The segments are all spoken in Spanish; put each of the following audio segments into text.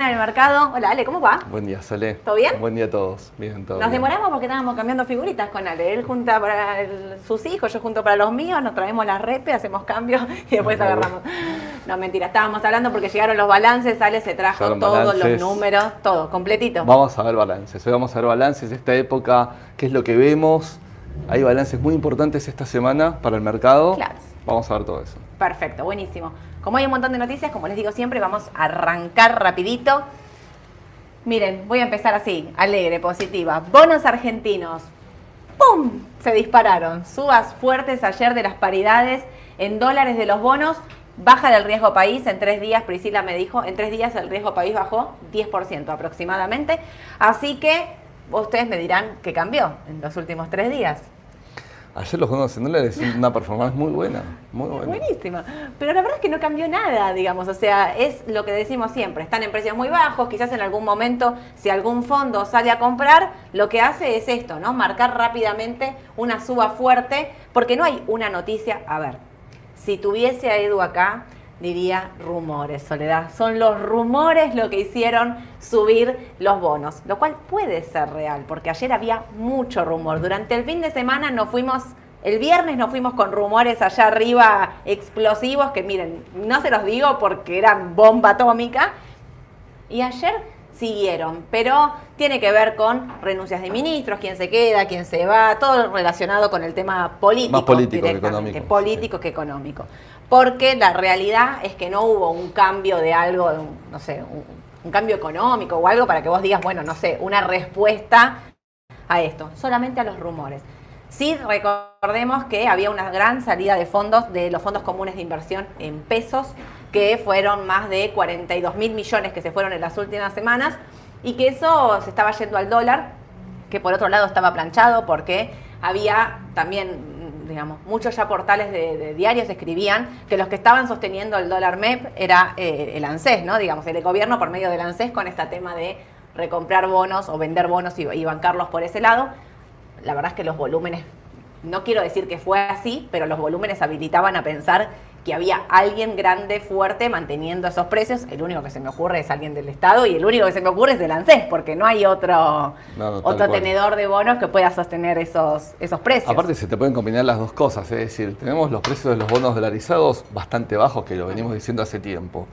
En el mercado. Hola, Ale, ¿cómo va? Buen día, Sole. ¿Todo bien? Buen día a todos. Bien, todo Nos bien. demoramos porque estábamos cambiando figuritas con Ale. Él junta para el- sus hijos, yo junto para los míos, nos traemos las repes, hacemos cambios y después agarramos. No, mentira, estábamos hablando porque llegaron los balances, Ale se trajo Llegaron todos balances. los números, todo, completito. Vamos a ver balances. Hoy vamos a ver balances. Esta época, ¿qué es lo que vemos? Hay balances muy importantes esta semana para el mercado. Claro. Vamos a ver todo eso. Perfecto, buenísimo. Como hay un montón de noticias, como les digo siempre, vamos a arrancar rapidito. Miren, voy a empezar así, alegre, positiva. Bonos argentinos. ¡Pum! Se dispararon. Subas fuertes ayer de las paridades en dólares de los bonos. Baja del riesgo país en tres días, Priscila me dijo, en tres días el riesgo país bajó 10% aproximadamente. Así que ustedes me dirán qué cambió en los últimos tres días. Ayer los en dólares hicieron una performance muy buena. Muy buena. Buenísima. Pero la verdad es que no cambió nada, digamos. O sea, es lo que decimos siempre. Están en precios muy bajos. Quizás en algún momento, si algún fondo sale a comprar, lo que hace es esto, ¿no? Marcar rápidamente una suba fuerte, porque no hay una noticia. A ver, si tuviese a Edu acá, diría rumores, Soledad. Son los rumores lo que hicieron subir los bonos, lo cual puede ser real, porque ayer había mucho rumor. Durante el fin de semana nos fuimos, el viernes nos fuimos con rumores allá arriba explosivos, que miren, no se los digo porque eran bomba atómica, y ayer siguieron, pero tiene que ver con renuncias de ministros, quién se queda, quién se va, todo relacionado con el tema político. Más político que económico, Político que económico. Porque la realidad es que no hubo un cambio de algo, no sé, un, un cambio económico o algo para que vos digas, bueno, no sé, una respuesta a esto, solamente a los rumores. Sí, recordemos que había una gran salida de fondos de los fondos comunes de inversión en pesos, que fueron más de 42 mil millones que se fueron en las últimas semanas, y que eso se estaba yendo al dólar, que por otro lado estaba planchado porque había también, digamos, muchos ya portales de, diarios escribían que los que estaban sosteniendo el dólar MEP era eh, el ANSES, ¿no? Digamos, el gobierno por medio del ANSES con este tema de recomprar bonos o vender bonos y, y bancarlos por ese lado. La verdad es que los volúmenes, no quiero decir que fue así, pero los volúmenes habilitaban a pensar que había alguien grande, fuerte, manteniendo esos precios. El único que se me ocurre es alguien del Estado y el único que se me ocurre es el ANSES, porque no hay otro, No, no, tal otro tenedor de bonos que pueda sostener esos, esos precios. Aparte se te pueden combinar las dos cosas, es decir, tenemos los precios de los bonos dolarizados bastante bajos, que lo venimos diciendo hace tiempo.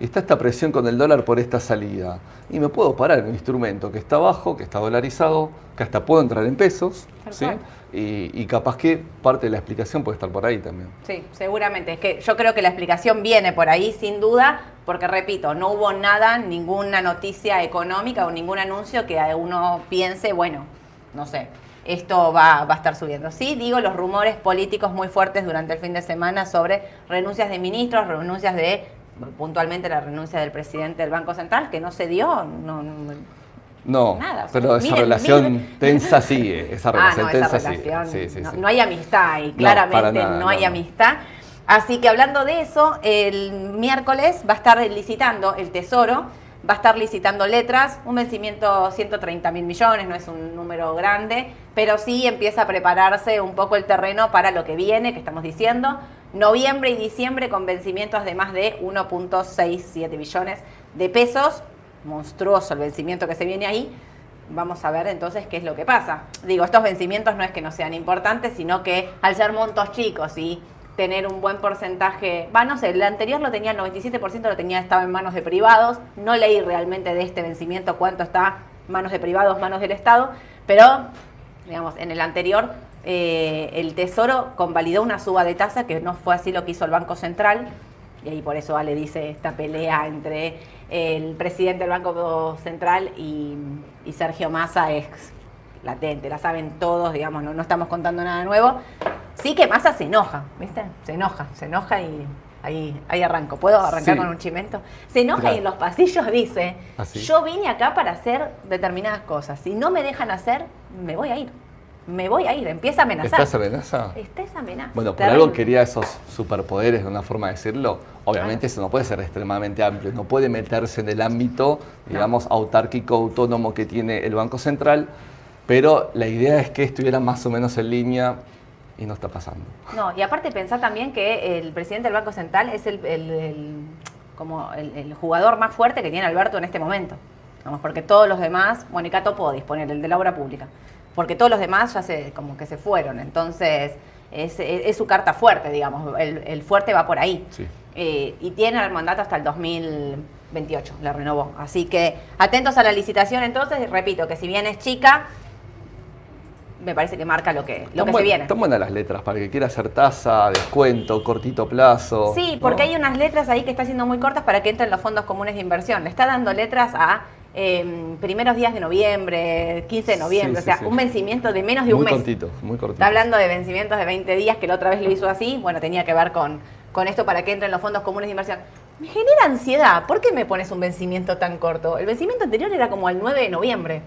Está esta presión con el dólar por esta salida. Y me puedo parar en un instrumento que está bajo, que está dolarizado, que hasta puedo entrar en pesos, ¿sí? Y, y capaz que parte de la explicación puede estar por ahí también. Sí, seguramente. Es que yo creo que la explicación viene por ahí, sin duda, porque repito, no hubo nada, ninguna noticia económica o ningún anuncio que uno piense, bueno, no sé, esto va, va a estar subiendo. Sí, digo los rumores políticos muy fuertes durante el fin de semana sobre renuncias de ministros, renuncias de, puntualmente la renuncia del presidente del Banco Central, que no se dio. No, no- No, Nada, o sea, pero esa miren, relación miren. tensa sigue, esa Ah, relación no, tensa esa sigue. relación. Sí, sí, no, sí. no hay amistad y No, claramente nada, no no, hay amistad. Así que hablando de eso, el miércoles va a estar licitando el Tesoro, va a estar licitando letras, un vencimiento 130 mil millones, no es un número grande, pero sí empieza a prepararse un poco el terreno para lo que viene, que estamos diciendo. Noviembre y diciembre con vencimientos de más de 1.67 billones de pesos, monstruoso el vencimiento que se viene ahí. Vamos a ver entonces qué es lo que pasa. Digo, estos vencimientos no es que no sean importantes, sino que al ser montos chicos y tener un buen porcentaje, va, no sé, el anterior lo tenía, el 97% lo tenía, estaba en manos de privados, no leí realmente de este vencimiento cuánto está manos de privados, manos del Estado, pero, digamos, en el anterior eh, el Tesoro convalidó una suba de tasa, que no fue así lo que hizo el Banco Central, y ahí por eso Ale dice esta pelea entre el presidente del Banco Central y, Sergio Massa es latente, la saben todos, digamos, no, no estamos contando nada nuevo. Sí que Massa se enoja, ¿viste? Se enoja, se enoja y ahí, ahí arranco. ¿Puedo arrancar Sí. con un chimento? Se enoja Claro. y en los pasillos dice, ¿Ah, yo vine acá para hacer determinadas cosas. Si no me dejan hacer, me voy a ir. me voy a ir, empieza a amenazar. ¿Estás amenaza? Está esa amenaza. Bueno, por terrible. algo quería esos superpoderes, de una forma de decirlo. Obviamente eso no puede ser extremadamente amplio, no puede meterse en el ámbito, digamos, autárquico, autónomo que tiene el Banco Central, pero la idea es que estuviera más o menos en línea y no está pasando. No, y aparte pensá también que el presidente del Banco Central es el, el- el- como el, el jugador más fuerte que tiene Alberto en este momento. Vamos, porque todos los demás, bueno, y Cato puedo disponer, el de la obra pública, porque todos los demás ya se, como que se fueron, entonces es, es- es su carta fuerte, digamos, el, fuerte va por ahí. Sí. Eh, y tiene el mandato hasta el 2028, la renovó. Así que atentos a la licitación entonces, y repito que si bien es chica, me parece que marca lo que, lo que buen- se viene. Están buenas las letras para el que quiera hacer tasa, descuento, cortito plazo. Sí, porque ¿no? hay unas letras ahí que está haciendo muy cortas para que entren los fondos comunes de inversión. Le está dando letras a eh, primeros días de noviembre, 15 de noviembre, Sí, sí, o sea, sí. un vencimiento de menos de un Muy mes. cortito, muy cortito. Está hablando de vencimientos de 20 días, que la otra vez lo hizo así, bueno, tenía que ver con, con esto para que entren los fondos comunes de inversión. Me genera ansiedad, ¿por qué me pones un vencimiento tan corto? El vencimiento anterior era como el 9 de noviembre.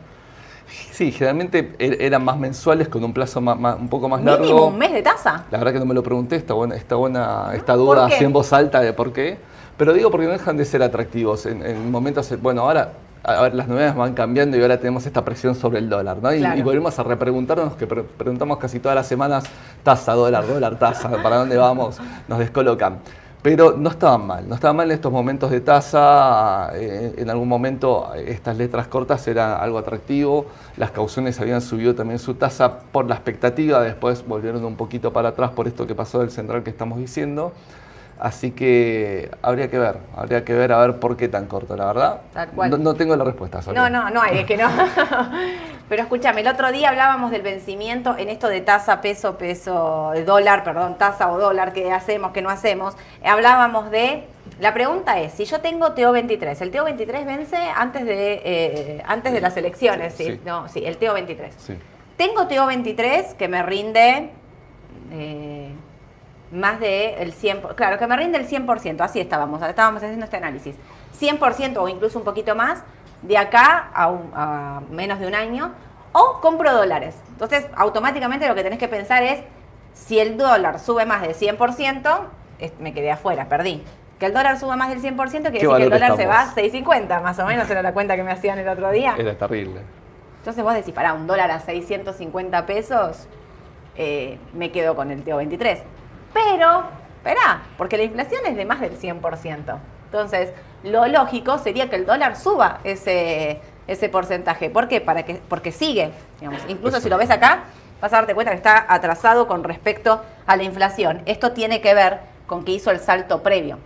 Sí, generalmente er- eran más mensuales con un plazo más- más- un poco más largo. Mínimo un mes de tasa. La verdad que no me lo pregunté, está buena, está buena esta ¿Por duda así en voz alta de por qué. Pero digo porque no dejan de ser atractivos. En, en momentos, bueno, ahora a ver, las novedades van cambiando y ahora tenemos esta presión sobre el dólar, ¿no? Y, Claro. y volvemos a repreguntarnos que pre- preguntamos casi todas las semanas, tasa, dólar, dólar, tasa, ¿para dónde vamos? Nos descolocan. Pero no estaban mal, no estaban mal en estos momentos de tasa. eh, en algún momento estas letras cortas eran algo atractivo. Las cauciones habían subido también su tasa por la expectativa, después volvieron un poquito para atrás por esto que pasó del central que estamos diciendo. Así que habría que ver, habría que ver a ver por qué tan corto, la verdad. Tal cual. No, no tengo la respuesta. Sonia. No, no, no hay, es que no. Pero escúchame, el otro día hablábamos del vencimiento en esto de tasa, peso, peso, eh, dólar, perdón, tasa o dólar, qué hacemos, qué no hacemos. Hablábamos de. La pregunta es: si yo tengo TO23, el TO23 vence antes de, eh, antes de las elecciones, ¿sí? Sí. No, sí, el TO23. Sí. Tengo TO23 que me rinde eh, más del 100%, claro, que me rinde el 100%, así estábamos, estábamos haciendo este análisis. 100% o incluso un poquito más de acá a, un- a menos de un año, o compro dólares. Entonces, automáticamente lo que tenés que pensar es, si el dólar sube más del 100%, es- me quedé afuera, perdí. Que el dólar suba más del 100% quiere decir que el dólar se va a estamos? 6.50, más o menos era la cuenta que me hacían el otro día. Era terrible. Entonces vos decís, pará, un dólar a 650 pesos, eh, me quedo con el TO23. Pero, esperá, porque la inflación es de más del 100%. Entonces, lo lógico sería que el dólar suba ese, ese porcentaje. ¿Por qué? Para que, porque sigue. Digamos. Incluso si lo ves acá, vas a darte cuenta que está atrasado con respecto a la inflación. Esto tiene que ver con que hizo el salto previo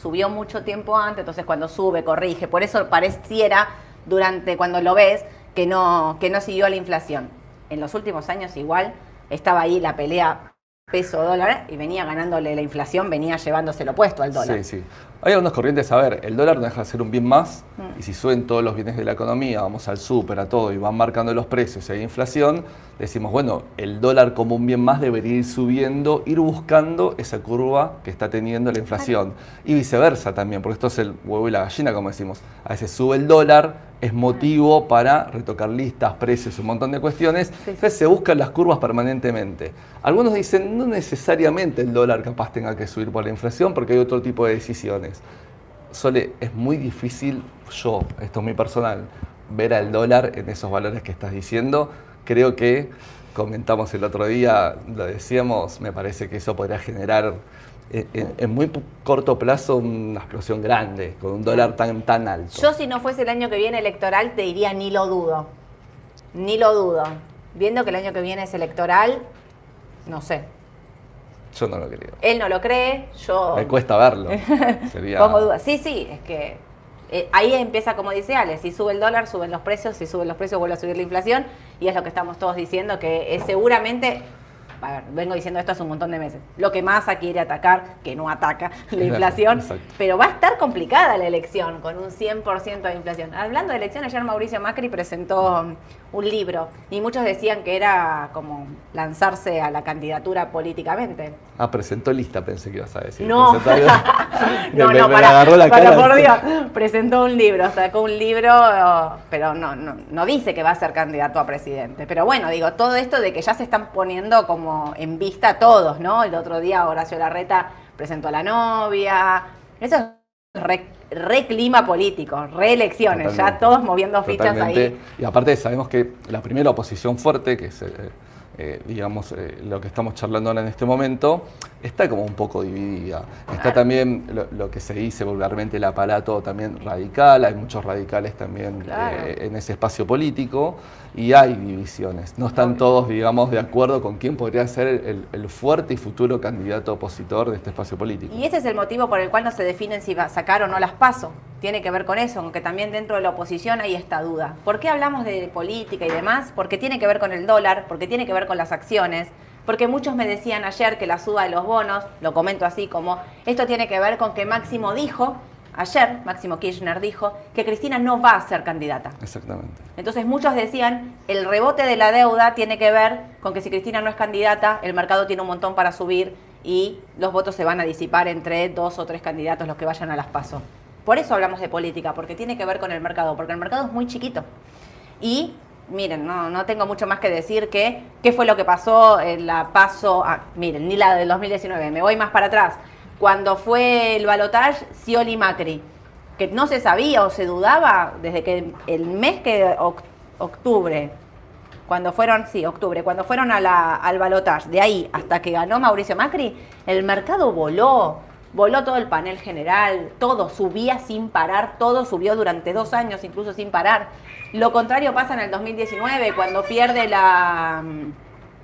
subió mucho tiempo antes, entonces cuando sube, corrige. Por eso pareciera, durante cuando lo ves, que no, que no siguió la inflación. En los últimos años igual estaba ahí la pelea peso-dólar y venía ganándole la inflación, venía llevándose lo opuesto al dólar. Sí, sí. Hay algunas corrientes, a ver, el dólar no deja de ser un bien más Mm. y si suben todos los bienes de la economía, vamos al súper, a todo y van marcando los precios y hay inflación, decimos, bueno, el dólar como un bien más debería ir subiendo, ir buscando esa curva que está teniendo la inflación. Y viceversa también, porque esto es el huevo y la gallina, como decimos. A veces sube el dólar, es motivo para retocar listas, precios, un montón de cuestiones. sí. Entonces se buscan las curvas permanentemente. Algunos dicen, no necesariamente el dólar capaz tenga que subir por la inflación porque hay otro tipo de decisiones. Sole, es muy difícil, yo, esto es muy personal, ver al dólar en esos valores que estás diciendo. Creo que, comentamos el otro día, lo decíamos, me parece que eso podría generar en, en- muy corto plazo una explosión grande, con un dólar tan, tan alto. Yo si no fuese el año que viene electoral, te diría ni lo dudo. Ni lo dudo. Viendo que el año que viene es electoral, no sé. Yo no lo creo. Él no lo cree, yo... Me cuesta verlo. Sería- Pongo dudas. Sí, sí, es que eh, ahí empieza como dice Ale, si sube el dólar, suben los precios, si suben los precios vuelve a subir la inflación y es lo que estamos todos diciendo, que eh, seguramente a ver, vengo diciendo esto hace un montón de meses, lo que Massa quiere atacar, que no ataca la inflación, Exacto. pero va a estar complicada la elección con un 100% de inflación. Hablando de elección, ayer Mauricio Macri presentó un libro y muchos decían que era como lanzarse a la candidatura políticamente. Ah, presentó lista, pensé que ibas a decir. No, no, no, me para, la por Dios. Presentó un libro, sacó un libro, pero no, no, no dice que va a ser candidato a presidente. Pero bueno, digo, todo esto de que ya se están poniendo como en vista todos, ¿no? El otro día Horacio Larreta presentó a la novia. Eso es re, re clima político, reelecciones, ya todos moviendo fichas Totalmente. ahí. Y aparte sabemos que la primera oposición fuerte, que es, eh, eh, digamos, eh, lo que estamos charlando ahora en este momento, está como un poco dividida. Está Claro. también lo, lo que se dice vulgarmente el aparato también radical, hay muchos radicales también Claro. en ese espacio político y hay divisiones. No están todos, digamos, de acuerdo con quién podría ser el, el fuerte y futuro candidato opositor de este espacio político. Y ese es el motivo por el cual no se definen si va a sacar o no las paso. Tiene que ver con eso, aunque también dentro de la oposición hay esta duda. ¿Por qué hablamos de política y demás? Porque tiene que ver con el dólar, porque tiene que ver con las acciones, porque muchos me decían ayer que la suba de los bonos, lo comento así como, esto tiene que ver con que Máximo dijo, ayer Máximo Kirchner dijo, que Cristina no va a ser candidata. Exactamente. Entonces muchos decían, el rebote de la deuda tiene que ver con que si Cristina no es candidata, el mercado tiene un montón para subir y los votos se van a disipar entre dos o tres candidatos los que vayan a las PASO. Por eso hablamos de política, porque tiene que ver con el mercado, porque el mercado es muy chiquito. Y miren, no, no tengo mucho más que decir que qué fue lo que pasó en la PASO, ah, miren, ni la del 2019, me voy más para atrás. Cuando fue el balotaje, Scioli Macri, que no se sabía o se dudaba desde que el mes que oc- octubre, cuando fueron, sí, octubre, cuando fueron a la- al balotaje, de ahí hasta que ganó Mauricio Macri, el mercado voló, voló todo el panel general, todo subía sin parar, todo subió durante dos años incluso sin parar. Lo contrario pasa en el 2019, cuando pierde la...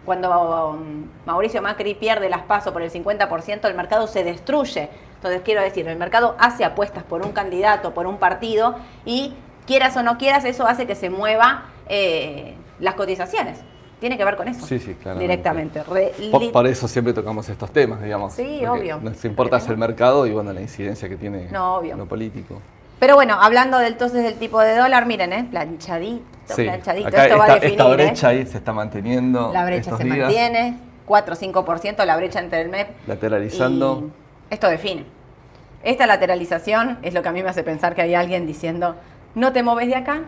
Cuando um, Mauricio Macri pierde las pasos por el 50%, el mercado se destruye. Entonces, quiero decir, el mercado hace apuestas por un candidato, por un partido, y quieras o no quieras, eso hace que se mueva eh, las cotizaciones. Tiene que ver con eso. Sí, sí, claramente. Directamente. Re- Por, eso siempre tocamos estos temas, digamos. Sí, obvio. Nos importa el mercado y bueno, la incidencia que tiene No, obvio. lo político. Pero bueno, hablando del, entonces del tipo de dólar, miren, ¿eh? planchadito, Sí, planchadito. acá Esto va a esta, definir. esta ¿eh? brecha ahí se está manteniendo. La brecha estos se días, mantiene, 4 o 5% la brecha entre el MEP. Lateralizando. Y esto define. Esta lateralización es lo que a mí me hace pensar que hay alguien diciendo, no te moves de acá,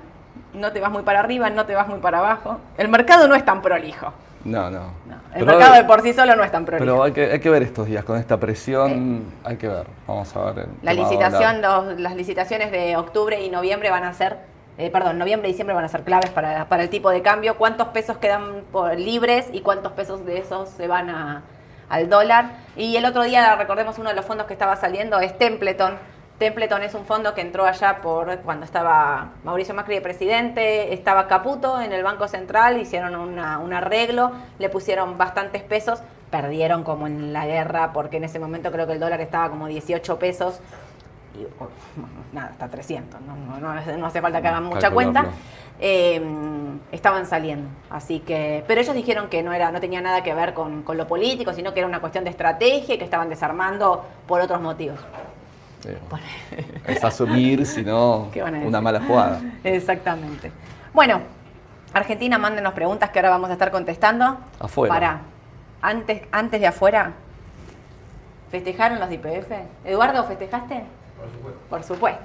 no te vas muy para arriba, no te vas muy para abajo. El mercado no es tan prolijo. No, no. No, el Pero- mercado de por sí solo no es tan prolijo. Pero hay que, hay que ver estos días con esta presión, hay que ver. Vamos a ver. La licitación, los- las licitaciones de octubre y noviembre van a ser, eh, perdón, noviembre y diciembre van a ser claves para, para el tipo de cambio. ¿Cuántos pesos quedan por libres y cuántos pesos de esos se van a- al dólar? Y el otro día, recordemos, uno de los fondos que estaba saliendo es Templeton. Templeton es un fondo que entró allá por cuando estaba Mauricio Macri de presidente, estaba Caputo en el Banco Central, hicieron un arreglo, le pusieron bastantes pesos, perdieron como en la guerra, porque en ese momento creo que el dólar estaba como 18 pesos, y oh, bueno, nada, está 300, no, no, no- no hace falta que hagan mucha cuenta. Eh, estaban saliendo, así que, pero ellos dijeron que no era, no tenía nada que ver con, con lo político, sino que era una cuestión de estrategia y que estaban desarmando por otros motivos. Sí. Es asumir, si no, ¿Qué van a una mala jugada. Exactamente. Bueno, Argentina, mándenos preguntas que ahora vamos a estar contestando. Afuera. Para, antes, antes de afuera, ¿festejaron los de IPF? Eduardo, ¿festejaste? Por supuesto. Por supuesto.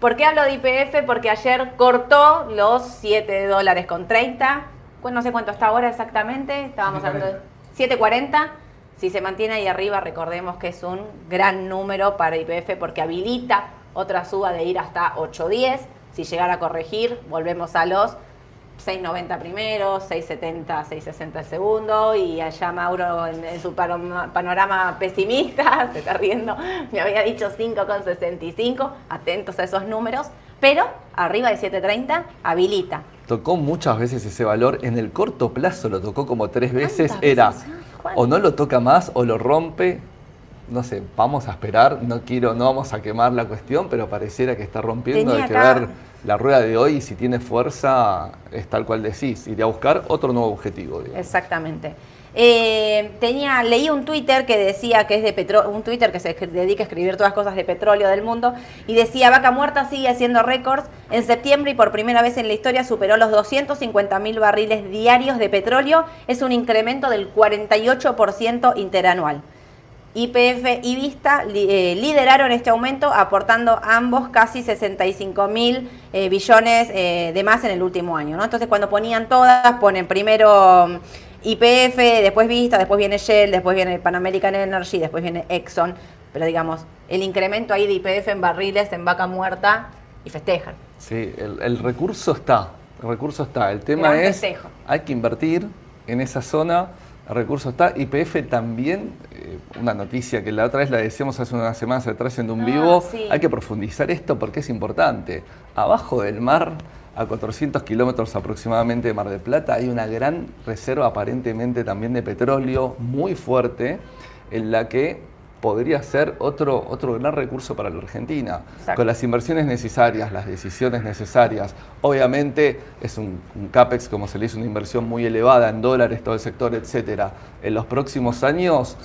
¿Por qué hablo de IPF? Porque ayer cortó los 7 dólares con 30. Pues no sé cuánto está ahora exactamente. Estábamos hablando de 7.40. Si se mantiene ahí arriba, recordemos que es un gran número para IPF porque habilita otra suba de ir hasta 8.10. Si llegara a corregir, volvemos a los 6.90 primero, 6.70, 6.60 el segundo y allá Mauro en, en su pano- panorama pesimista, se está riendo, me había dicho 5.65, atentos a esos números, pero arriba de 7.30 habilita. Tocó muchas veces ese valor, en el corto plazo lo tocó como tres veces, ¿Cuántas era veces? Juan? o no lo toca más o lo rompe, no sé, vamos a esperar, no quiero, no vamos a quemar la cuestión, pero pareciera que está rompiendo, Tenía hay que acá- ver la rueda de hoy si tiene fuerza, es tal cual decís, iría a buscar otro nuevo objetivo. Exactamente. Eh, tenía, leí un Twitter que decía que es de petróleo, un Twitter que se dedica a escribir todas cosas de petróleo del mundo, y decía, Vaca Muerta sigue haciendo récords. En septiembre y por primera vez en la historia superó los 250 mil barriles diarios de petróleo. Es un incremento del 48% interanual. YPF y Vista eh, lideraron este aumento, aportando ambos casi 65 mil eh, billones eh, de más en el último año. ¿no? Entonces, cuando ponían todas, ponen primero YPF, después Vista, después viene Shell, después viene Pan American Energy, después viene Exxon. Pero digamos, el incremento ahí de YPF en barriles, en vaca muerta, y festejan. Sí, el, recurso está. El recurso está. El tema es, hay que invertir en esa zona el recurso está. YPF también, eh, una noticia que la otra vez la decíamos hace unas semanas atrás en un ah, vivo, hay que profundizar esto porque es importante. Abajo del mar, a 400 kilómetros aproximadamente de Mar del Plata, hay una gran reserva aparentemente también de petróleo muy fuerte en la que podría ser otro, otro gran recurso para la Argentina. Con las inversiones necesarias, las decisiones necesarias. Obviamente es un, CAPEX, como se le dice, una inversión muy elevada en dólares, todo el sector, etcétera. En los próximos años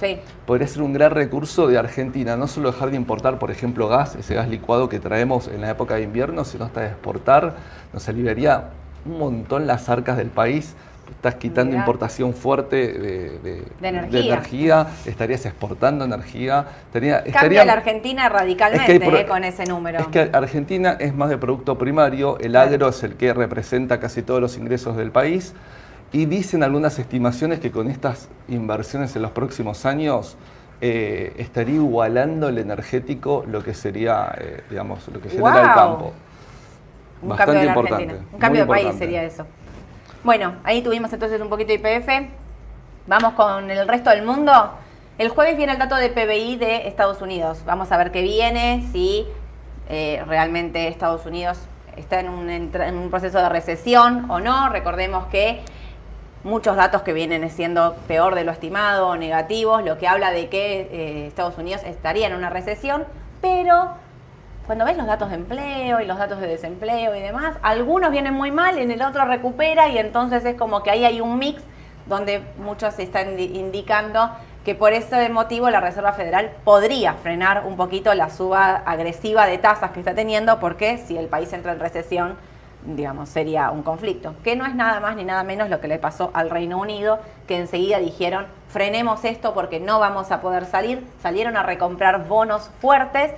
podría ser un gran recurso de Argentina, no solo dejar de importar, por ejemplo, gas, ese gas licuado que traemos en la época de invierno, sino hasta de exportar, nos aliviaría un montón las arcas del país estás quitando importación fuerte de, energía. estarías exportando energía. Estaría, Cambia la Argentina radicalmente eh, con ese número. Es que Argentina es más de producto primario, el agro es el que representa casi todos los ingresos del país y dicen algunas estimaciones que con estas inversiones en los próximos años eh, estaría igualando el energético lo que sería, eh, digamos, lo que genera el campo. Un Bastante cambio de importante. Un cambio de país sería eso. Bueno, ahí tuvimos entonces un poquito de IPF. Vamos con el resto del mundo. El jueves viene el dato de PBI de Estados Unidos. Vamos a ver qué viene, si eh, realmente Estados Unidos está en un, en un proceso de recesión o no. Recordemos que muchos datos que vienen siendo peor de lo estimado o negativos, lo que habla de que eh, Estados Unidos estaría en una recesión, pero cuando ves los datos de empleo y los datos de desempleo y demás, algunos vienen muy mal, en el otro recupera y entonces es como que ahí hay un mix donde muchos están indicando que por ese motivo la Reserva Federal podría frenar un poquito la suba agresiva de tasas que está teniendo, porque si el país entra en recesión, digamos, sería un conflicto, que no es nada más ni nada menos lo que le pasó al Reino Unido, que enseguida dijeron, frenemos esto porque no vamos a poder salir, salieron a recomprar bonos fuertes,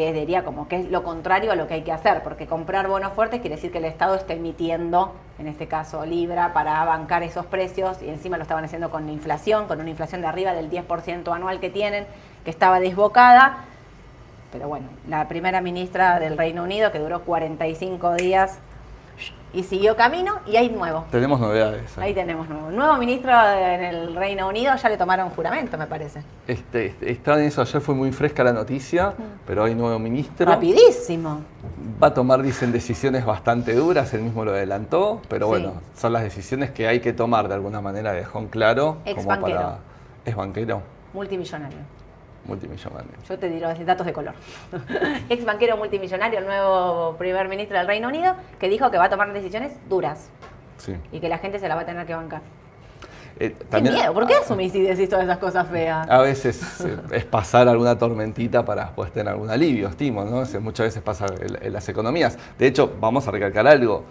que diría como que es lo contrario a lo que hay que hacer, porque comprar bonos fuertes quiere decir que el Estado está emitiendo, en este caso Libra, para bancar esos precios y encima lo estaban haciendo con la inflación, con una inflación de arriba del 10% anual que tienen, que estaba desbocada. Pero bueno, la primera ministra del Reino Unido, que duró 45 días y siguió camino y hay nuevo. Tenemos novedades. Ahí tenemos nuevo. Nuevo ministro en el Reino Unido, ya le tomaron juramento, me parece. Este, este está en eso, ayer fue muy fresca la noticia, pero hay nuevo ministro. Rapidísimo. Va a tomar, dicen, decisiones bastante duras, él mismo lo adelantó, pero bueno, son las decisiones que hay que tomar de alguna manera, dejó en claro. Ex como banquero. Es banquero. Multimillonario multimillonario. Yo te diré datos de color. Ex banquero multimillonario, el nuevo primer ministro del Reino Unido, que dijo que va a tomar decisiones duras. Sí. Y que la gente se la va a tener que bancar. Eh, qué miedo, ¿por qué asumís y decís todas esas cosas feas? A veces eh, es pasar alguna tormentita para después tener algún alivio, estimo, ¿no? muchas veces pasa en las economías. De hecho, vamos a recalcar algo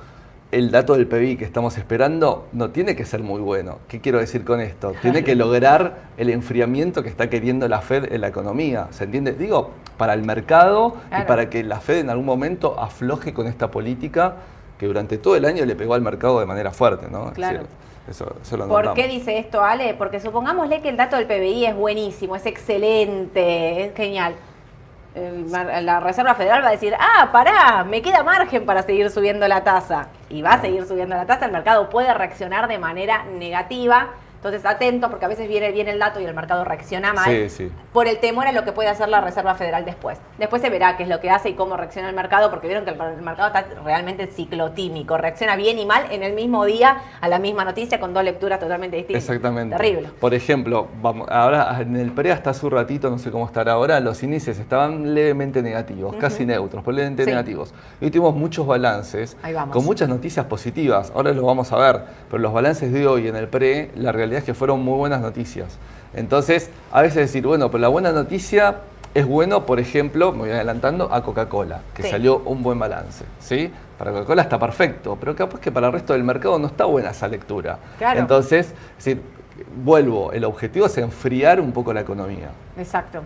el dato del PBI que estamos esperando no tiene que ser muy bueno. ¿Qué quiero decir con esto? Tiene que lograr el enfriamiento que está queriendo la Fed en la economía. ¿Se entiende? Digo, para el mercado y para que la Fed en algún momento afloje con esta política que durante todo el año le pegó al mercado de manera fuerte, ¿no? Claro. eso, ¿Por qué dice esto, Ale? Porque supongámosle que el dato del PBI es buenísimo, es excelente, es genial la Reserva Federal va a decir, ah, pará, me queda margen para seguir subiendo la tasa. Y va a seguir subiendo la tasa, el mercado puede reaccionar de manera negativa entonces, atento, porque a veces viene bien el dato y el mercado reacciona mal por el temor a lo que puede hacer la Reserva Federal después. Después se verá qué es lo que hace y cómo reacciona el mercado, porque vieron que el, mercado está realmente ciclotímico, reacciona bien y mal en el mismo día a la misma noticia con dos lecturas totalmente distintas. Exactamente. Terrible. Por ejemplo, vamos, ahora en el pre hasta hace un ratito, no sé cómo estará ahora, los índices estaban levemente negativos, casi neutros, pero levemente negativos. Y hoy tuvimos muchos balances con muchas noticias positivas. Ahora los vamos a ver, pero los balances de hoy en el pre, la realidad realidad es que fueron muy buenas noticias. Entonces, a veces decir, bueno, pero la buena noticia es bueno, por ejemplo, me voy adelantando, a Coca-Cola, que Sí. salió un buen balance. ¿sí? Para Coca-Cola está perfecto, pero capaz que para el resto del mercado no está buena esa lectura. Claro. Entonces, es decir, vuelvo, el objetivo es enfriar un poco la economía. Exacto.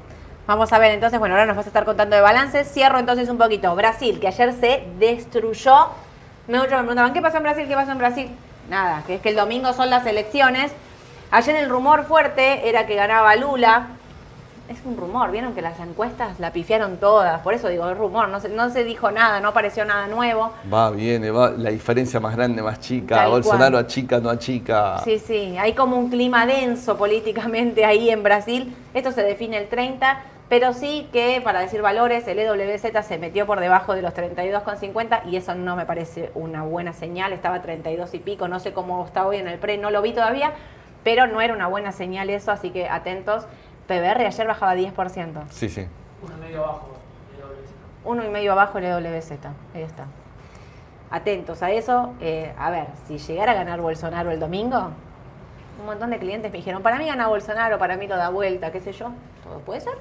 Vamos a ver entonces, bueno, ahora nos vas a estar contando de balances. Cierro entonces un poquito. Brasil, que ayer se destruyó. Muchos me preguntaban, ¿qué pasó en Brasil? ¿Qué pasó en Brasil? Nada, que es que el domingo son las elecciones. Ayer el rumor fuerte era que ganaba Lula. Es un rumor, vieron que las encuestas la pifiaron todas. Por eso digo, es rumor, no se, no se dijo nada, no apareció nada nuevo. Va, viene, va, la diferencia más grande, más chica, Tal Bolsonaro cual. a chica, no a chica. Sí, sí, hay como un clima denso políticamente ahí en Brasil. Esto se define el 30, pero sí que, para decir valores, el EWZ se metió por debajo de los 32,50 y eso no me parece una buena señal. Estaba 32 y pico, no sé cómo está hoy en el pre, no lo vi todavía, pero no era una buena señal eso, así que atentos. PBR ayer bajaba 10%. Sí, sí. Uno medio abajo WC. Uno y medio abajo el EWZ. Ahí está. Atentos a eso. Eh, a ver, si llegara a ganar Bolsonaro el domingo, un montón de clientes me dijeron, para mí gana Bolsonaro, para mí lo da vuelta, qué sé yo. Todo puede ser.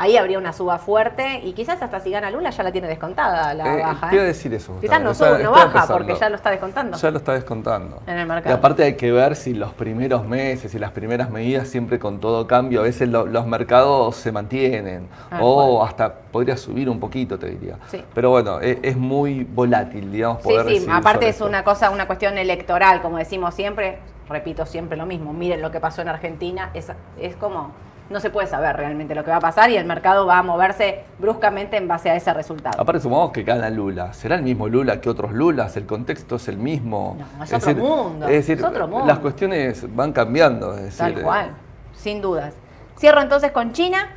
Ahí habría una suba fuerte y quizás hasta si gana Lula ya la tiene descontada la Eh, baja. a ¿eh? decir eso. Quizás no, sube, no baja empezando. porque ya lo está descontando. Ya lo está descontando. En el Y mercado. aparte hay que ver si los primeros meses y las primeras medidas, siempre con todo cambio, a veces lo- los mercados se mantienen. Ah, o hasta podría subir un poquito, te diría. Sí. Pero bueno, es, es muy volátil, digamos, Sí, poder sí, decidir aparte es esto. una cosa, una cuestión electoral, como decimos siempre, repito siempre lo mismo, miren lo que pasó en Argentina, es, es como, no se puede saber realmente lo que va a pasar y el mercado va a moverse bruscamente en base a ese resultado. Aparte supongamos que gana Lula. ¿Será el mismo Lula que otros Lulas? ¿El contexto es el mismo? No, es otro mundo, Es decir, es otro mundo. las cuestiones van cambiando. Es decir, Tal cual, sin dudas. Cierro entonces con China.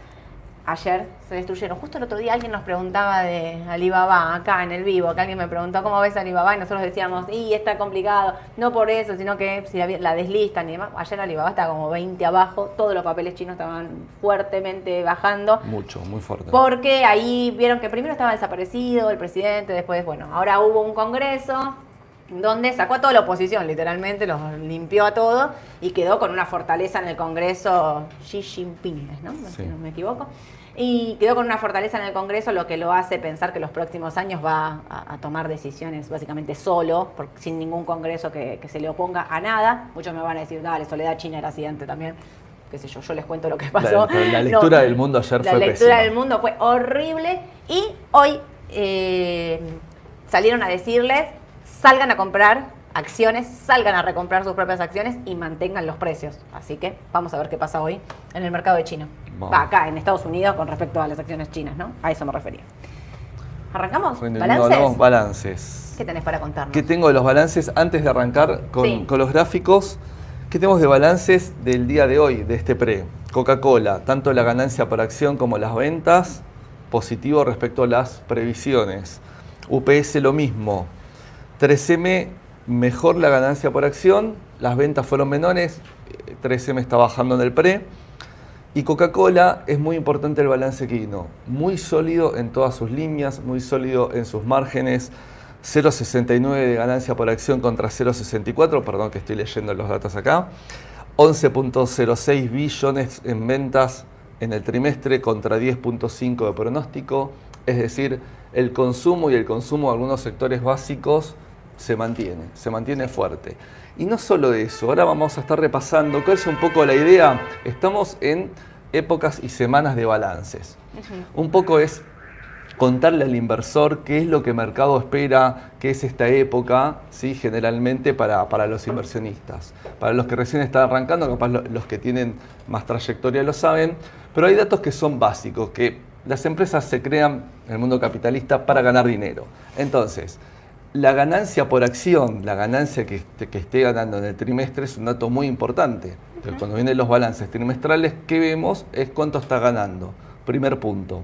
Ayer se destruyeron. Justo el otro día alguien nos preguntaba de Alibaba, acá en el vivo, que alguien me preguntó cómo ves Alibaba y nosotros decíamos, y está complicado, no por eso, sino que si la, la deslistan y demás. Ayer Alibaba está como 20 abajo, todos los papeles chinos estaban fuertemente bajando. Mucho, muy fuerte. Porque ahí vieron que primero estaba desaparecido el presidente, después, bueno, ahora hubo un congreso donde sacó a toda la oposición, literalmente, los limpió a todo y quedó con una fortaleza en el Congreso Xi Jinping, ¿no? Sí. Si no me equivoco. Y quedó con una fortaleza en el Congreso, lo que lo hace pensar que los próximos años va a, a tomar decisiones básicamente solo, por- sin ningún Congreso que, que se le oponga a nada. Muchos me van a decir, dale, Soledad China era accidente también. Qué sé yo, yo les cuento lo que pasó. la No, lectura del mundo ayer la fue lectura pésima. del mundo fue horrible y hoy eh, salieron a decirles salgan a comprar acciones, salgan a recomprar sus propias acciones y mantengan los precios. Así que vamos a ver qué pasa hoy en el mercado de China. Vamos. Va acá en Estados Unidos con respecto a las acciones chinas, ¿no? A eso me refería. ¿Arrancamos? ¿Balances? balances. ¿Qué tenés para contarnos? ¿Qué tengo de los balances antes de arrancar con, Sí. con los gráficos? ¿Qué tenemos de balances del día de hoy, de este pre? Coca-Cola, tanto la ganancia por acción como las ventas, positivo respecto a las previsiones. UPS lo mismo. 3M, mejor la ganancia por acción, las ventas fueron menores, eh, 3M está bajando en el pre. Y Coca-Cola es muy importante el balance que vino, muy sólido en todas sus líneas, muy sólido en sus márgenes, 0,69 de ganancia por acción contra 0,64, perdón que estoy leyendo los datos acá, 11.06 billones en ventas en el trimestre contra 10.5 de pronóstico, es decir, el consumo y el consumo de algunos sectores básicos se mantiene, se mantiene fuerte. Y no solo eso, ahora vamos a estar repasando cuál es un poco la idea. Estamos en épocas y semanas de balances. Un poco es contarle al inversor qué es lo que el mercado espera, qué es esta época, ¿sí? generalmente para, para los inversionistas. Para los que recién están arrancando, capaz lo- los que tienen más trayectoria lo saben, pero hay datos que son básicos, que las empresas se crean en el mundo capitalista para ganar dinero. Entonces, la ganancia por acción, la ganancia que, esté- que esté ganando en el trimestre es un dato muy importante. Cuando vienen los balances trimestrales, ¿qué vemos? Es cuánto está ganando. Primer punto.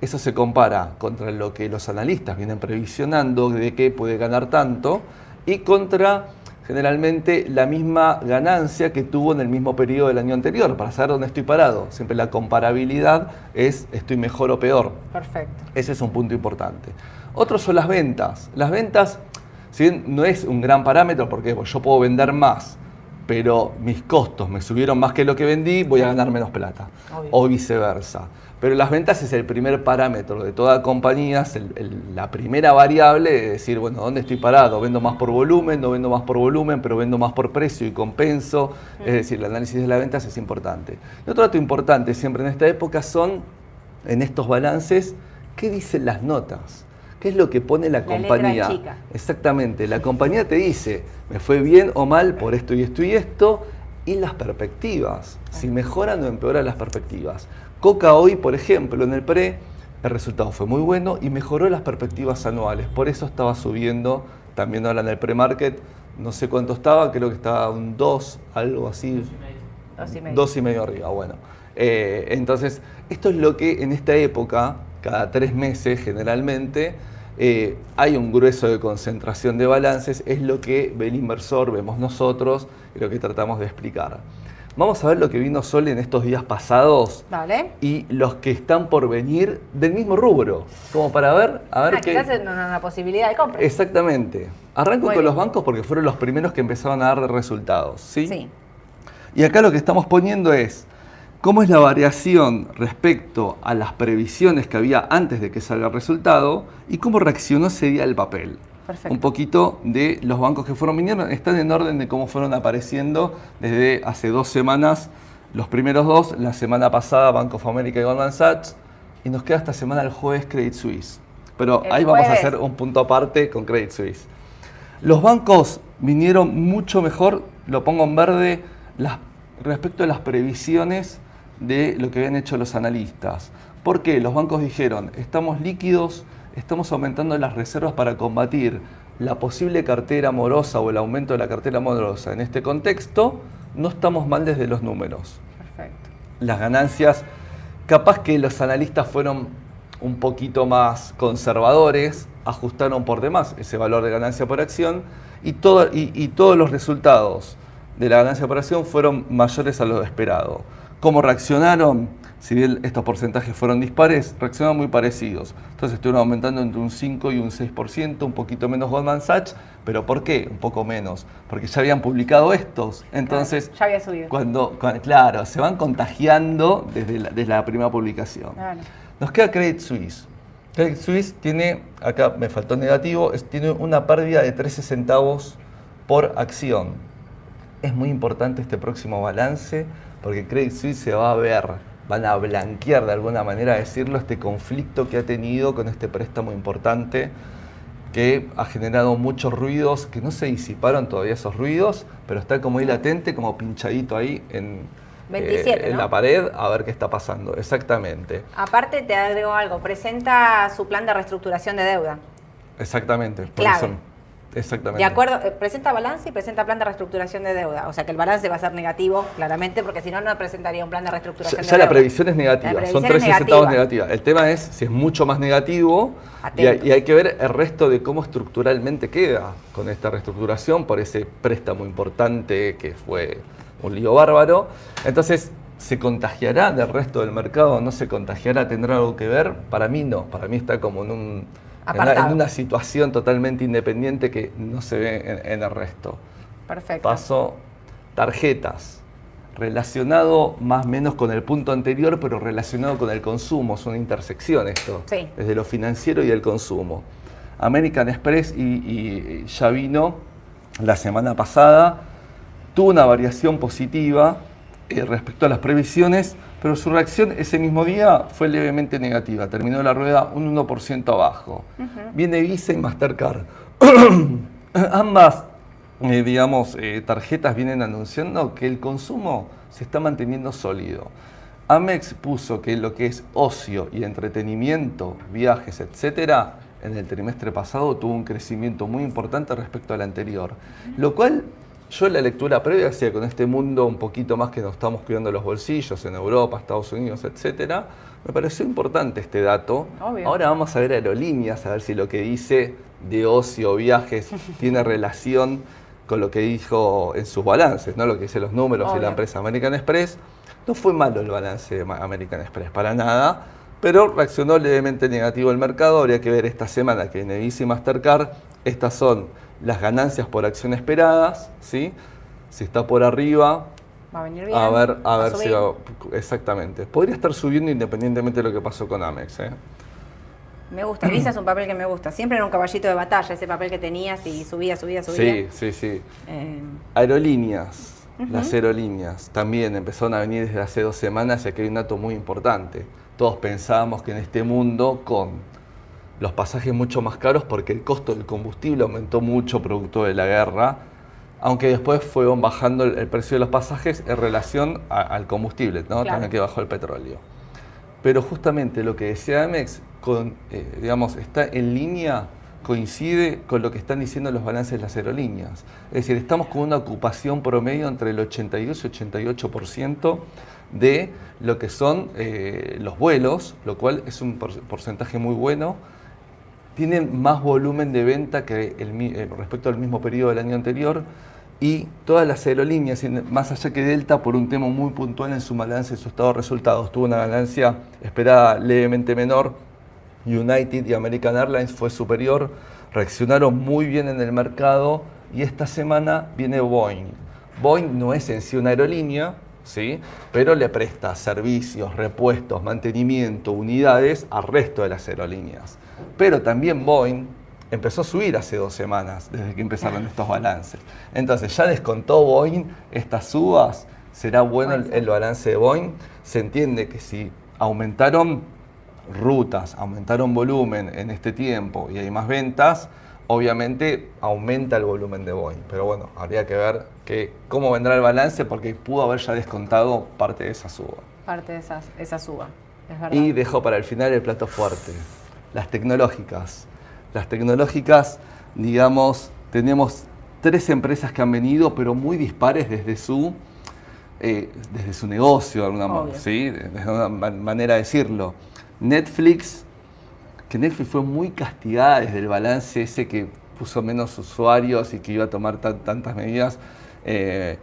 Eso se compara contra lo que los analistas vienen previsionando de que puede ganar tanto y contra generalmente la misma ganancia que tuvo en el mismo periodo del año anterior, para saber dónde estoy parado. Siempre la comparabilidad es estoy mejor o peor. Perfecto. Ese es un punto importante. Otros son las ventas. Las ventas, si bien no es un gran parámetro, porque pues, yo puedo vender más, pero mis costos me subieron más que lo que vendí, voy a ganar menos plata. Obvio. O viceversa. Pero las ventas es el primer parámetro de toda compañía, es el- el- la primera variable de decir, bueno, ¿dónde estoy parado? ¿Vendo más por volumen? ¿No vendo más por volumen, pero vendo más por precio y compenso? Es decir, el análisis de las ventas es importante. Y otro dato importante siempre en esta época son, en estos balances, ¿qué dicen las notas? ¿Qué es lo que pone la, La letra compañía? chica. Exactamente, la compañía te dice, me fue bien o mal por esto y esto y esto, y las perspectivas, si mejoran o empeoran las perspectivas. Coca hoy, por ejemplo, en el pre, el resultado fue muy bueno y mejoró las perspectivas anuales, por eso estaba subiendo, también ahora en el pre-market, no sé cuánto estaba, creo que estaba un 2, algo así, Dos y medio. Dos y medio arriba, bueno. Eh, entonces, esto es lo que en esta época, cada tres meses generalmente, eh, hay un grueso de concentración de balances, es lo que ve el inversor, vemos nosotros y lo que tratamos de explicar. Vamos a ver lo que vino Sol en estos días pasados Dale. y los que están por venir del mismo rubro, como para ver, a ver Ah, qué... quizás es una, una posibilidad de compra. Exactamente. Arranco Muy con bien. los bancos porque fueron los primeros que empezaron a dar resultados, ¿sí? Sí. Y acá lo que estamos poniendo es cómo es la variación respecto a las previsiones que había antes de que salga el resultado y cómo reaccionó ese día el papel. Perfecto. Un poquito de los bancos que fueron viniendo, están en orden de cómo fueron apareciendo desde hace dos semanas, los primeros dos, la semana pasada Bank of America y Goldman Sachs, y nos queda esta semana el jueves Credit Suisse. Pero El ahí vamos a hacer un punto aparte con Credit Suisse. Los bancos vinieron mucho mejor, lo pongo en verde, las- respecto a las previsiones de lo que habían hecho los analistas. ¿Por qué? Los bancos dijeron, estamos líquidos, estamos aumentando las reservas para combatir la posible cartera morosa o el aumento de la cartera morosa. En este contexto, no estamos mal desde los números Perfecto. las ganancias, capaz que los analistas fueron un poquito más conservadores, ajustaron por demás ese valor de ganancia por acción y, todo- y- y todos los resultados de la ganancia por acción fueron mayores a lo esperado. ¿Cómo reaccionaron? Si bien estos porcentajes fueron dispares, reaccionaron muy parecidos. Entonces estuvieron aumentando entre un 5 y un 6%, un poquito menos Goldman Sachs, pero ¿por qué? Un poco menos. Porque ya habían publicado estos. Entonces, Ya había subido. cuando, cuando- claro, se van contagiando desde la, desde la primera publicación. Claro. Nos queda Credit Suisse. Credit Suisse tiene, acá me faltó negativo, es- tiene una pérdida de 13 centavos por acción. Es muy importante este próximo balance porque Credit Suisse se va a ver, van a blanquear de alguna manera, decirlo, este conflicto que ha tenido con este préstamo importante que ha generado muchos ruidos, que no se disiparon todavía esos ruidos, pero está como ahí latente, como pinchadito ahí en, 27, eh, en ¿no? la pared a ver qué está pasando. Exactamente, Aparte, te agrego algo. Presenta su plan de reestructuración de deuda. exactamente. por eso- exactamente. De acuerdo, eh, presenta balance y presenta plan de reestructuración de deuda. O sea que el balance va a ser negativo, claramente, porque si no, no presentaría un plan de Ya, reestructuración ya de la deuda. previsión es negativa, La son previsión es 13 centavos negativa. negativa. El tema es si es mucho más negativo y hay, y hay que ver el resto de cómo estructuralmente queda con esta reestructuración por ese préstamo importante que fue un lío bárbaro. Entonces, ¿se contagiará del resto del mercado? ¿No se contagiará? ¿Tendrá algo que ver? Para mí no, para mí está como en, un, Apartado. en una situación totalmente independiente que no se ve en- en el resto. Perfecto. Paso tarjetas. Relacionado más o menos con el punto anterior, pero relacionado con el consumo. Es una intersección esto. Sí. Desde lo financiero y el consumo. American Express y, y ya vino la semana pasada. Tuvo una variación positiva eh, respecto a las previsiones, pero su reacción ese mismo día fue levemente negativa. Terminó la rueda un 1% abajo. Viene Visa y Mastercard. Ambas, eh, digamos, eh, tarjetas vienen anunciando que el consumo se está manteniendo sólido. Amex puso que lo que es ocio y entretenimiento, viajes, etcétera, en el trimestre pasado tuvo un crecimiento muy importante respecto al anterior. Lo cual yo en la lectura previa hacía con este mundo un poquito más que nos estamos cuidando los bolsillos en Europa, Estados Unidos, etcétera, me pareció importante este dato. Obvio. Ahora vamos a ver aerolíneas, a ver si lo que dice de ocio, viajes, tiene relación con lo que dijo en sus balances, ¿no? lo que dice los números de la empresa American Express. No fue malo el balance de American Express, para nada, pero reaccionó levemente negativo el mercado. Habría que ver esta semana que viene Visa y Mastercard. Estas son las ganancias por acción esperadas, ¿sí? Si está por arriba, Va a venir bien. a ver, a ver si va- exactamente. Podría estar subiendo independientemente de lo que pasó con Amex. ¿eh? Me gusta, Visa es un papel que me gusta. Siempre era un caballito de batalla, ese papel que tenías y subía, subía, subía. Sí, sí, sí. Eh, Aerolíneas. Las aerolíneas también empezaron a venir desde hace dos semanas y aquí hay un dato muy importante. Todos pensábamos que en este mundo, con los pasajes mucho más caros, porque el costo del combustible aumentó mucho producto de la guerra, aunque después fueron bajando el, el precio de los pasajes en relación a- al combustible, ¿no? Claro. también que bajó el petróleo. Pero justamente lo que decía Amex, con, eh, digamos, está en línea, coincide con lo que están diciendo los balances de las aerolíneas. Es decir, estamos con una ocupación promedio entre el 82 y 88% de lo que son eh, los vuelos, lo cual es un por- porcentaje muy bueno. Tienen más volumen de venta que eh, respecto al mismo periodo del año anterior y todas las aerolíneas, en- más allá que Delta, por un tema muy puntual en su balance y su estado de resultados, tuvo una ganancia esperada levemente menor, United y American Airlines fue superior, reaccionaron muy bien en el mercado y esta semana viene Boeing. Boeing no es en sí una aerolínea, ¿sí? pero le presta servicios, repuestos, mantenimiento, unidades al resto de las aerolíneas. Pero también Boeing empezó a subir hace dos semanas, desde que empezaron estos balances. Entonces ya descontó Boeing estas subas, será bueno el, el balance de Boeing. Se entiende que si aumentaron rutas, aumentaron volumen en este tiempo y hay más ventas, obviamente aumenta el volumen de Boeing. Pero bueno, habría que ver que, cómo vendrá el balance porque pudo haber ya descontado parte de esa suba. parte de esas, esa suba. Es verdad. Y dejo para el final el plato fuerte, las tecnológicas. Las tecnológicas, digamos, tenemos tres empresas que han venido, pero muy dispares desde su, eh, desde su negocio, de alguna manera, ¿sí? de una man- manera de decirlo. Netflix, que Netflix fue muy castigada desde el balance ese que puso menos usuarios y que iba a tomar tan- tantas medidas. eh,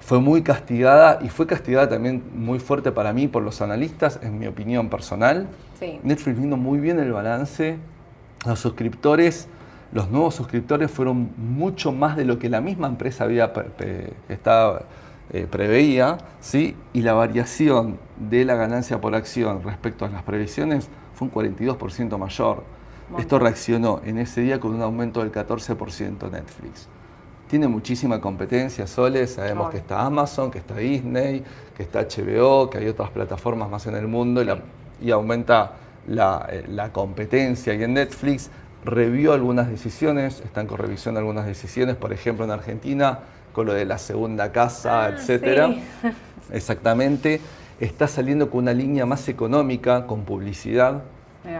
fue muy castigada y fue castigada también muy fuerte para mí por los analistas, en mi opinión personal. Sí. Netflix vino muy bien el balance. Los suscriptores, los nuevos suscriptores fueron mucho más de lo que la misma empresa había estaba, eh, preveía, ¿sí? y la variación de la ganancia por acción respecto a las previsiones fue un 42% mayor. Esto reaccionó en ese día con un aumento del 14% Netflix. Tiene muchísima competencia, Sole. Sabemos que está Amazon, que está Disney, que está HBO, que hay otras plataformas más en el mundo y, la- y aumenta la, eh, la competencia. Y en Netflix revió algunas decisiones, están con revisión algunas decisiones, por ejemplo en Argentina, con lo de la segunda casa, Ah, etcétera. sí. Exactamente. Está saliendo con una línea más económica, con publicidad,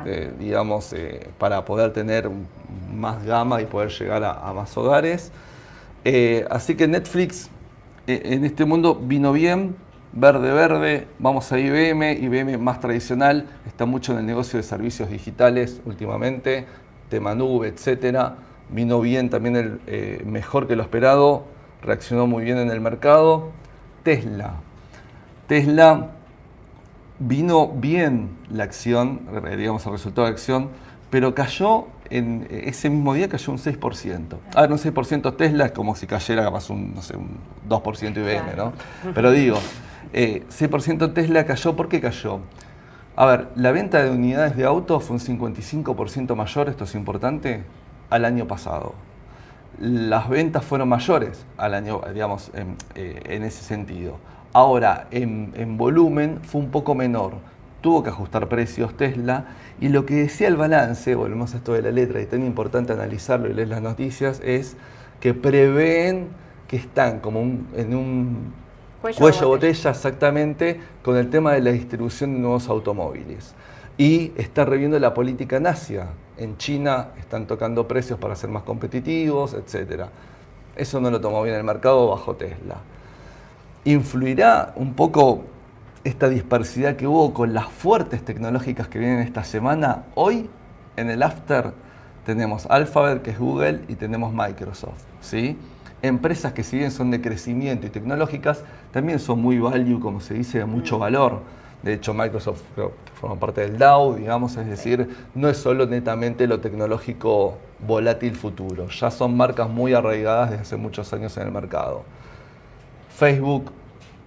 eh, digamos, eh, para poder tener más gama y poder llegar a, a más hogares. Eh, así que Netflix en este mundo vino bien, verde verde, vamos a IBM, IBM más tradicional, está mucho en el negocio de servicios digitales últimamente, tema nube, etcétera. Vino bien también el, eh, mejor que lo esperado, reaccionó muy bien en el mercado. Tesla. Tesla vino bien la acción, eh, digamos el resultado de acción, pero cayó en ese mismo día cayó un 6%. A ver, un 6% Tesla es como si cayera capaz un, no sé, un 2% IBM, ¿no? Pero digo, eh, 6% Tesla cayó, ¿por qué cayó? A ver, la venta de unidades de autos fue un 55% mayor, esto es importante, al año pasado. Las ventas fueron mayores al año, digamos, en, eh, ese sentido. Ahora, en, en volumen fue un poco menor. Tuvo que ajustar precios Tesla y lo que decía el balance, volvemos a esto de la letra y tan importante analizarlo y leer las noticias, es que prevén que están como en un Cuello cuello, botella. botella exactamente con el tema de la distribución de nuevos automóviles. Y está reviendo la política en Asia. En China están tocando precios para ser más competitivos, etc. Eso no lo tomó bien el mercado bajo Tesla. ¿Influirá un poco esta dispersidad que hubo con las fuertes tecnológicas que vienen esta semana? Hoy, en el after, tenemos Alphabet, que es Google, y tenemos Microsoft. ¿sí? Empresas que si bien son de crecimiento y tecnológicas, también son muy value, como se dice, de mucho valor. De hecho, Microsoft creo forma parte del Dow, digamos, es decir, no es solo netamente lo tecnológico volátil futuro, ya son marcas muy arraigadas desde hace muchos años en el mercado. Facebook,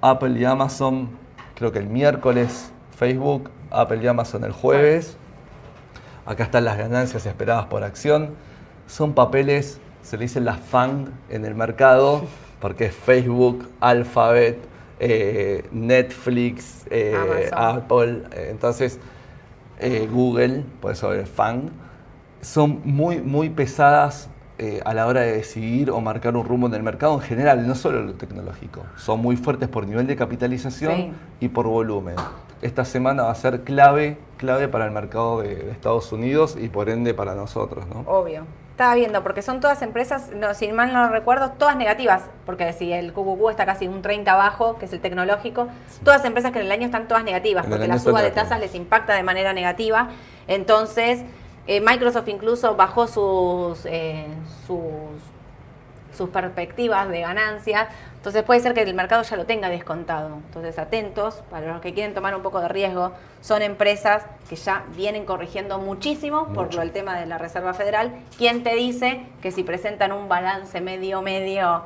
Apple y Amazon, creo que el miércoles Facebook, Apple y Amazon el jueves. Acá están las ganancias esperadas por acción. Son papeles, se le dicen las FANG en el mercado, porque es Facebook, Alphabet, eh, Netflix, eh, Apple, eh, entonces Google, por eso es FANG. Son muy, muy pesadas a la hora de decidir o marcar un rumbo en el mercado en general, no solo lo tecnológico. Son muy fuertes por nivel de capitalización y por volumen esta semana va a ser clave, clave para el mercado de, Estados Unidos y por ende para nosotros, ¿no? Obvio. Estaba viendo, porque son todas empresas, no, si mal no recuerdo, todas negativas, porque si el QQQ está casi un 30 abajo, que es el tecnológico, todas empresas que en el año están todas negativas, porque la suba de tasas les impacta de manera negativa. Entonces, eh, Microsoft incluso bajó sus, eh, sus sus perspectivas de ganancias. Entonces puede ser que el mercado ya lo tenga descontado. Entonces atentos, para los que quieren tomar un poco de riesgo, son empresas que ya vienen corrigiendo muchísimo por lo el tema de la Reserva Federal. ¿Quién te dice que si presentan un balance medio medio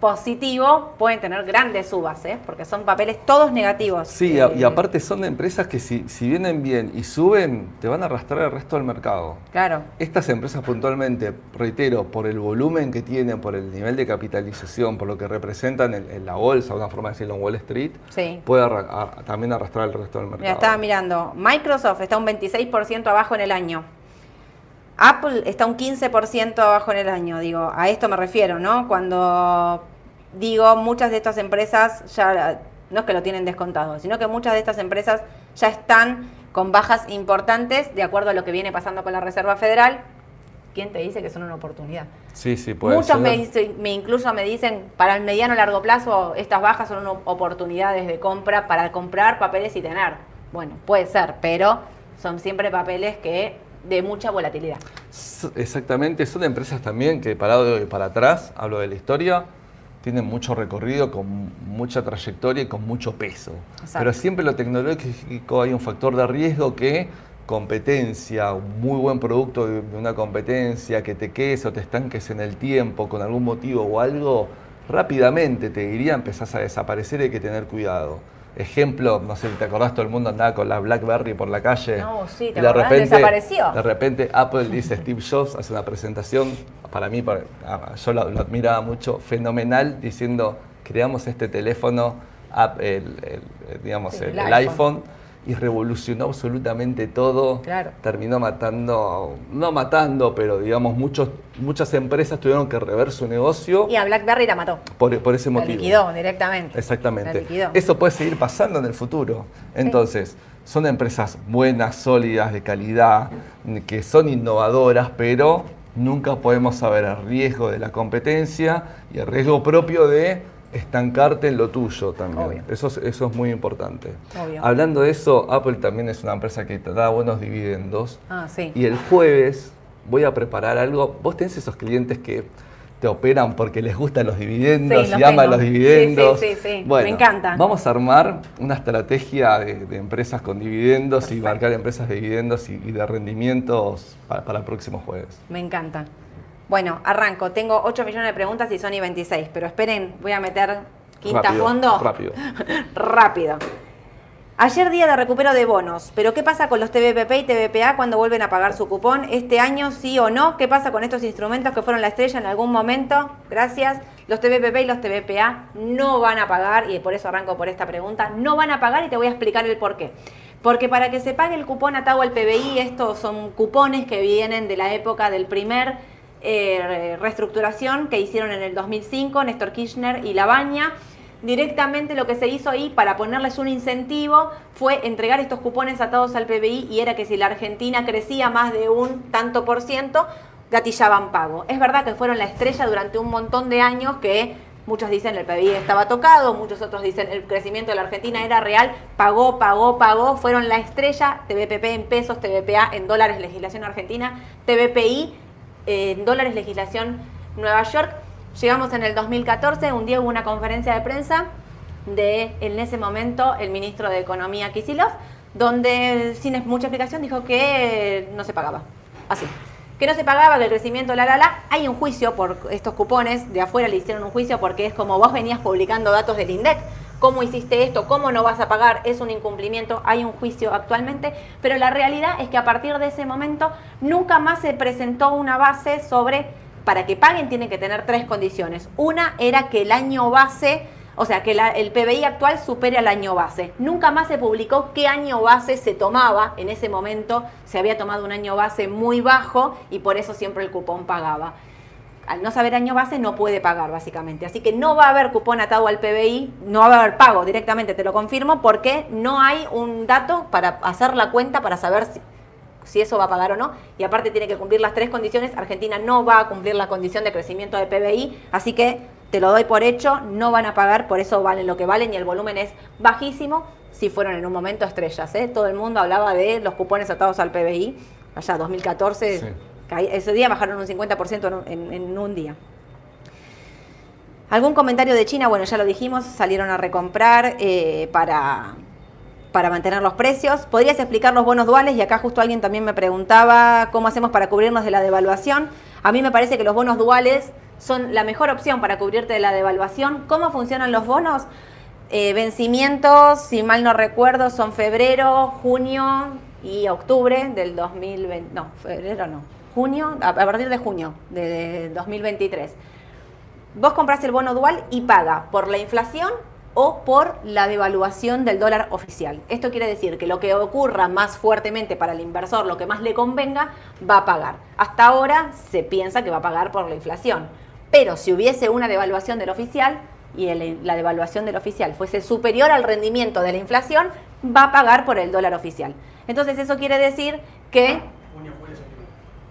positivo, pueden tener grandes subas, ¿eh? porque son papeles todos negativos. Sí, y aparte son de empresas que si, si, vienen bien y suben, te van a arrastrar el resto del mercado. Claro. Estas empresas puntualmente, reitero, por el volumen que tienen, por el nivel de capitalización, por lo que representan en, la bolsa, una forma de decirlo en Wall Street, puede también arrastrar el resto del mercado. Ya estaba mirando, Microsoft está un 26% abajo en el año. Apple está un 15% abajo en el año, digo, a esto me refiero, ¿no? Cuando digo, muchas de estas empresas ya, no es que lo tienen descontado, sino que muchas de estas empresas ya están con bajas importantes de acuerdo a lo que viene pasando con la Reserva Federal. ¿Quién te dice que son una oportunidad? Sí, sí, puede Muchos Me, me, incluso me dicen, para el mediano largo plazo, estas bajas son oportunidades de compra para comprar papeles y tener. Bueno, puede ser, pero son siempre papeles que de mucha volatilidad. Exactamente, son empresas también que parado de para atrás, hablo de la historia, tienen mucho recorrido, con mucha trayectoria y con mucho peso. Pero siempre lo tecnológico hay un factor de riesgo que competencia, un muy buen producto de una competencia, que te quedes o te estanques en el tiempo con algún motivo o algo, rápidamente te diría empezás a desaparecer y hay que tener cuidado. Ejemplo, no sé si te acordás, todo el mundo andaba con la BlackBerry por la calle. No, sí, te de repente, desapareció. De repente Apple dice, Steve Jobs hace una presentación, para mí, ah, yo lo, admiraba mucho, fenomenal, diciendo, creamos este teléfono, el, digamos, el, iPhone y revolucionó absolutamente todo. Claro. Terminó matando, no matando, pero digamos, muchos, muchas empresas tuvieron que rever su negocio. Y a BlackBerry la mató. Por, ese motivo. La liquidó directamente. Exactamente. Eso puede seguir pasando en el futuro. Entonces, son empresas buenas, sólidas, de calidad, que son innovadoras, pero nunca podemos saber el riesgo de la competencia y el riesgo propio de estancarte en lo tuyo también. Eso es, eso es muy importante. Hablando de eso, Apple también es una empresa que te da buenos dividendos. Ah, sí. Y el jueves voy a preparar algo. Vos tenés esos clientes que te operan porque les gustan los dividendos y aman los dividendos. Sí, sí, sí, me encanta. Vamos a armar una estrategia de, empresas con dividendos y marcar empresas de dividendos y, de rendimientos para, para el próximo jueves. Me encanta. Bueno, arranco. Tengo 8 millones de preguntas y Sony 26, pero esperen, voy a meter quinta fondo. Rápido. rápido. Ayer día de recupero de bonos, pero ¿qué pasa con los TBPP y TBPA cuando vuelven a pagar su cupón? ¿Este año sí o no? ¿Qué pasa con estos instrumentos que fueron la estrella en algún momento? Gracias. Los TBPP y los TBPA no van a pagar, y por eso arranco por esta pregunta, no van a pagar y te voy a explicar el por qué. Porque para que se pague el cupón atado al PBI, estos son cupones que vienen de la época del primer eh, reestructuración que hicieron en el 2005 Néstor Kirchner y Labaña. Directamente lo que se hizo ahí para ponerles un incentivo fue entregar estos cupones atados al PBI y era que si la Argentina crecía más de un tanto por ciento, gatillaban pago. Es verdad que fueron la estrella durante un montón de años que muchos dicen el PBI estaba tocado, muchos otros dicen el crecimiento de la Argentina era real, pagó, pagó, pagó, fueron la estrella, TBPP en pesos, TBPA en dólares, legislación argentina, TBPI en dólares legislación Nueva York. Llegamos en el 2014, un día hubo una conferencia de prensa de, en ese momento, el ministro de Economía Kisilov, donde sin mucha explicación dijo que no se pagaba. Así. que no se pagaba, el crecimiento, la, la, la. Hay un juicio por estos cupones, de afuera le hicieron un juicio porque es como vos venías publicando datos del INDEC. ¿Cómo hiciste esto? ¿Cómo no vas a pagar? Es un incumplimiento, hay un juicio actualmente, pero la realidad es que a partir de ese momento nunca más se presentó una base sobre, para que paguen tienen que tener tres condiciones. Una era que el año base o sea, que el PBI actual supere al año base. Nunca más se publicó qué año base se tomaba. En ese momento se había tomado un año base muy bajo y por eso siempre el cupón pagaba. Al no saber año base no puede pagar básicamente. Así que no va a haber cupón atado al PBI, no va a haber pago directamente, te lo confirmo, porque no hay un dato para hacer la cuenta para saber si, eso va a pagar o no. Y aparte tiene que cumplir las tres condiciones. Argentina no va a cumplir la condición de crecimiento de PBI, así que te lo doy por hecho, no van a pagar, por eso valen lo que valen y el volumen es bajísimo. Si fueron en un momento estrellas, ¿eh? todo el mundo hablaba de los cupones atados al PBI, allá 2014, ese día bajaron un 50% en, un día. ¿Algún comentario de China? Bueno, ya lo dijimos, salieron a recomprar eh, para, para mantener los precios. ¿Podrías explicar los bonos duales? Y acá justo alguien también me preguntaba cómo hacemos para cubrirnos de la devaluación. A mí me parece que los bonos duales son la mejor opción para cubrirte de la devaluación. ¿Cómo funcionan los bonos? Eh, vencimientos, si mal no recuerdo, son febrero, junio y octubre del 2020. No, febrero no. Junio, a partir de junio de 2023. Vos compras el bono dual y paga por la inflación o por la devaluación del dólar oficial. Esto quiere decir que lo que ocurra más fuertemente para el inversor, lo que más le convenga, va a pagar. Hasta ahora se piensa que va a pagar por la inflación. Pero si hubiese una devaluación del oficial y la devaluación del oficial fuese superior al rendimiento de la inflación, va a pagar por el dólar oficial. Entonces eso quiere decir que...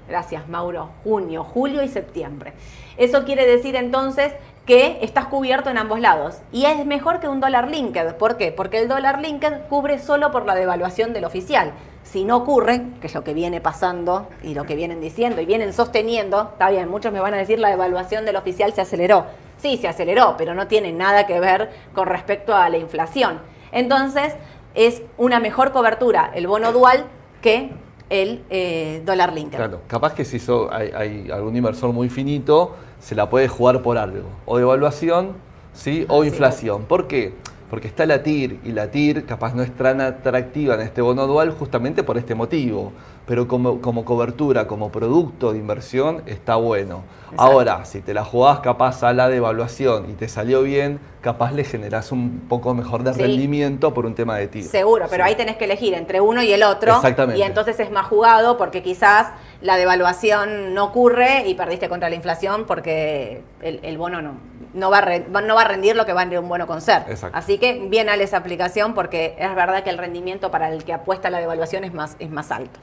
Gracias, Mauro. Junio, julio y septiembre. Eso quiere decir entonces que estás cubierto en ambos lados. Y es mejor que un dólar linked. ¿Por qué? Porque el dólar linked cubre solo por la devaluación del oficial. Si no ocurre, que es lo que viene pasando y lo que vienen diciendo y vienen sosteniendo, está bien, muchos me van a decir la devaluación del oficial se aceleró. Sí, se aceleró, pero no tiene nada que ver con respecto a la inflación. Entonces, es una mejor cobertura el bono dual que el eh, dólar linked. Claro, capaz que si hay, hay algún inversor muy finito, se la puede jugar por algo, o devaluación, ¿sí? o inflación. ¿Por qué? Porque está la TIR y la TIR capaz no es tan atractiva en este bono dual justamente por este motivo pero como, como cobertura, como producto de inversión, está bueno. Ahora, si te la jugás capaz a la devaluación y te salió bien, capaz le generás un poco mejor de rendimiento por un tema de tiro. Seguro, pero ahí tenés que elegir entre uno y el otro. Exactamente. Y entonces es más jugado porque quizás la devaluación no ocurre y perdiste contra la inflación porque el, bono no, no, va a no va a rendir lo que va a un bono con ser. Así que bien a esa aplicación porque es verdad que el rendimiento para el que apuesta la devaluación es más, es más alto.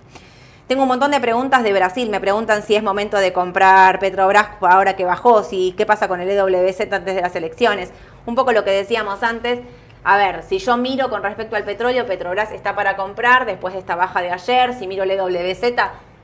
Tengo un montón de preguntas de Brasil. Me preguntan si es momento de comprar Petrobras ahora que bajó, si qué pasa con el EWZ antes de las elecciones. Un poco lo que decíamos antes. A ver, si yo miro con respecto al petróleo, Petrobras está para comprar después de esta baja de ayer. Si miro el EWZ,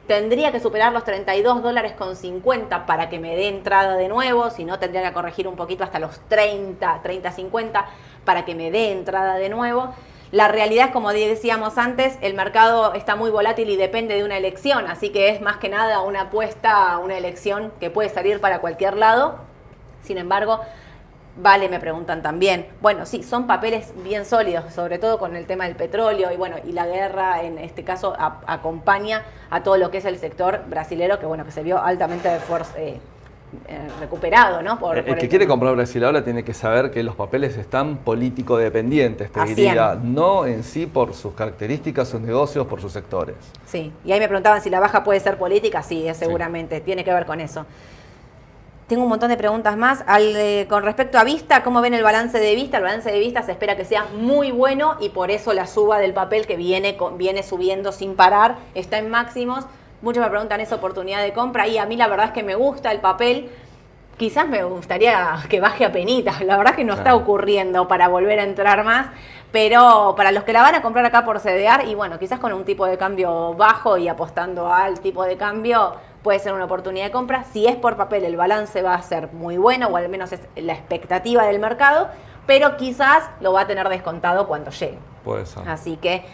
tendría que superar los 32 dólares con 50 para que me dé entrada de nuevo. Si no, tendría que corregir un poquito hasta los 30, 30, 50 para que me dé entrada de nuevo. La realidad es, como decíamos antes, el mercado está muy volátil y depende de una elección, así que es más que nada una apuesta una elección que puede salir para cualquier lado. Sin embargo, Vale, me preguntan también. Bueno, sí, son papeles bien sólidos, sobre todo con el tema del petróleo y bueno, y la guerra en este caso acompaña a todo lo que es el sector brasilero, que bueno, que se vio altamente eh, eh, recuperado, ¿no? Por, el, que quiere comprar Brasil ahora tiene que saber que los papeles están político dependientes, te diría, no en sí por sus características, sus negocios, por sus sectores. Sí, y ahí me preguntaban si la baja puede ser política, sí, seguramente, tiene que ver con eso. Tengo un montón de preguntas más. Eh, con respecto a Vista, ¿cómo ven el balance de Vista? El balance de Vista se espera que sea muy bueno y por eso la suba del papel que viene, viene subiendo sin parar está en máximos. Muchos me preguntan esa oportunidad de compra y a mí la verdad es que me gusta el papel. Quizás me gustaría que baje a penitas, la verdad es que no está ocurriendo para volver a entrar más, pero para los que la van a comprar acá por CDR y bueno, quizás con un tipo de cambio bajo y apostando al tipo de cambio, puede ser una oportunidad de compra. Si es por papel, el balance va a ser muy bueno, o al menos es la expectativa del mercado, pero quizás lo va a tener descontado cuando llegue. Puede ser. Así que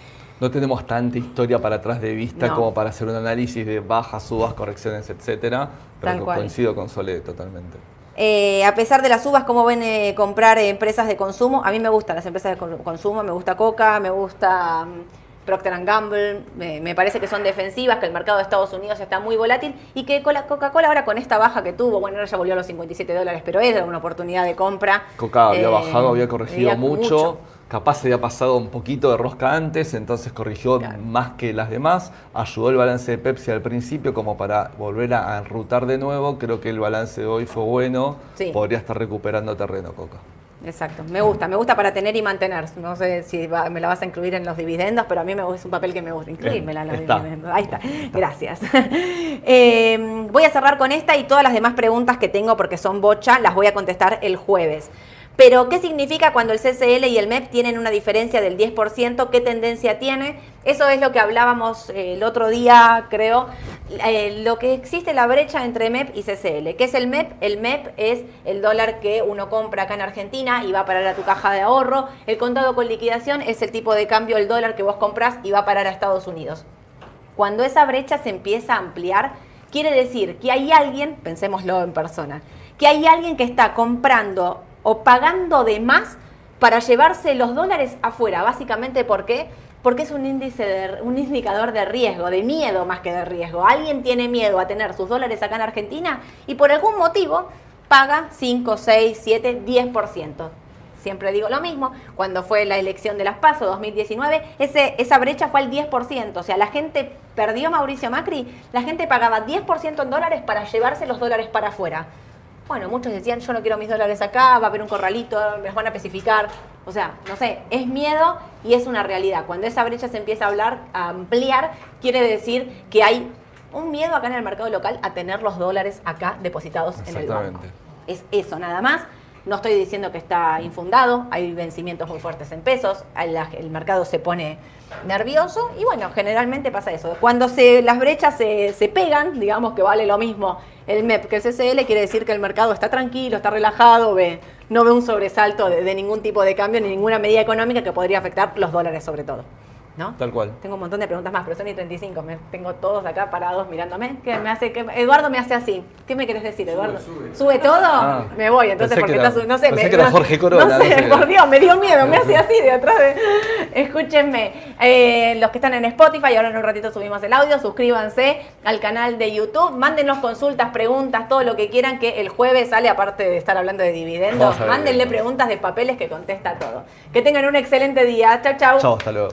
no tenemos tanta historia para atrás de vista No. como para hacer un análisis de bajas, subas, correcciones, etcétera. Pero Tal cual. coincido con Sole totalmente. Eh, a pesar de las subas, ¿cómo ven eh, comprar eh, empresas de consumo? A mí me gustan las empresas de con- consumo, me gusta Coca, me gusta mm, Procter Gamble, me, me parece que son defensivas, que el mercado de Estados Unidos está muy volátil y que Coca-Cola ahora con esta baja que tuvo, bueno, ahora ya volvió a los 57 dólares, pero era una oportunidad de compra. Coca había Eh, bajado, había corregido había mucho, capaz se había pasado un poquito de rosca antes, entonces corrigió Claro. más que las demás, ayudó el balance de Pepsi al principio como para volver a enrutar de nuevo, creo que el balance de hoy fue bueno, Sí. podría estar recuperando terreno Coca. Exacto, me gusta, me gusta para tener y mantener. No sé si va- me la vas a incluir en los dividendos, pero a mí me es un papel que me gusta. Incluírmela en los Está. dividendos. Ahí está, gracias. Eh, voy a cerrar con esta y todas las demás preguntas que tengo, porque son bocha, las voy a contestar el jueves. Pero, ¿qué significa cuando el CCL y el MEP tienen una diferencia del 10%? ¿Qué tendencia tiene? Eso es lo que hablábamos eh, el otro día, creo. Eh, lo que existe la brecha entre MEP y CCL. ¿Qué es el MEP? El MEP es el dólar que uno compra acá en Argentina y va a parar a tu caja de ahorro. El contado con liquidación es el tipo de cambio del dólar que vos compras y va a parar a Estados Unidos. Cuando esa brecha se empieza a ampliar, quiere decir que hay alguien, pensémoslo en persona, que hay alguien que está comprando o pagando de más para llevarse los dólares afuera. Básicamente, ¿por qué? Porque es un índice de, un indicador de riesgo, de miedo más que de riesgo. Alguien tiene miedo a tener sus dólares acá en Argentina y por algún motivo paga 5, 6, 7, 10%. Siempre digo lo mismo, cuando fue la elección de las PASO 2019, ese, esa brecha fue al 10%, o sea, la gente perdió Mauricio Macri, la gente pagaba 10% en dólares para llevarse los dólares para afuera. Bueno, muchos decían, yo no quiero mis dólares acá, va a haber un corralito, me los van a especificar. O sea, no sé, es miedo y es una realidad. Cuando esa brecha se empieza a hablar, a ampliar, quiere decir que hay un miedo acá en el mercado local a tener los dólares acá depositados en el banco. Exactamente. Es eso nada más. No estoy diciendo que está infundado, hay vencimientos muy fuertes en pesos, el, el mercado se pone nervioso y bueno, generalmente pasa eso. Cuando se, las brechas se, se pegan, digamos que vale lo mismo el MEP que el CCL, quiere decir que el mercado está tranquilo, está relajado, ve, no ve un sobresalto de, de ningún tipo de cambio ni ninguna medida económica que podría afectar los dólares sobre todo. ¿No? Tal cual. Tengo un montón de preguntas más, pero son y 35. Me, tengo todos acá parados mirándome. ¿Qué me hace? que Eduardo me hace así. ¿Qué me querés decir, Eduardo? ¿Sube, todo? Ah. me voy. Entonces, porque que era- No sé. pensé me- que era no- Jorge Corona, No sé, no sé. por Dios, me dio miedo. Me hace así de atrás de. Escúchenme. eh, los que están en Spotify, ahora en un ratito subimos el audio. Suscríbanse al canal de YouTube. Mándenos consultas, preguntas, todo lo que quieran. Que el jueves sale, aparte de estar hablando de dividendos, mándenle preguntas de papeles que contesta todo. Que tengan un excelente día. Chau, chau. Chao, hasta luego.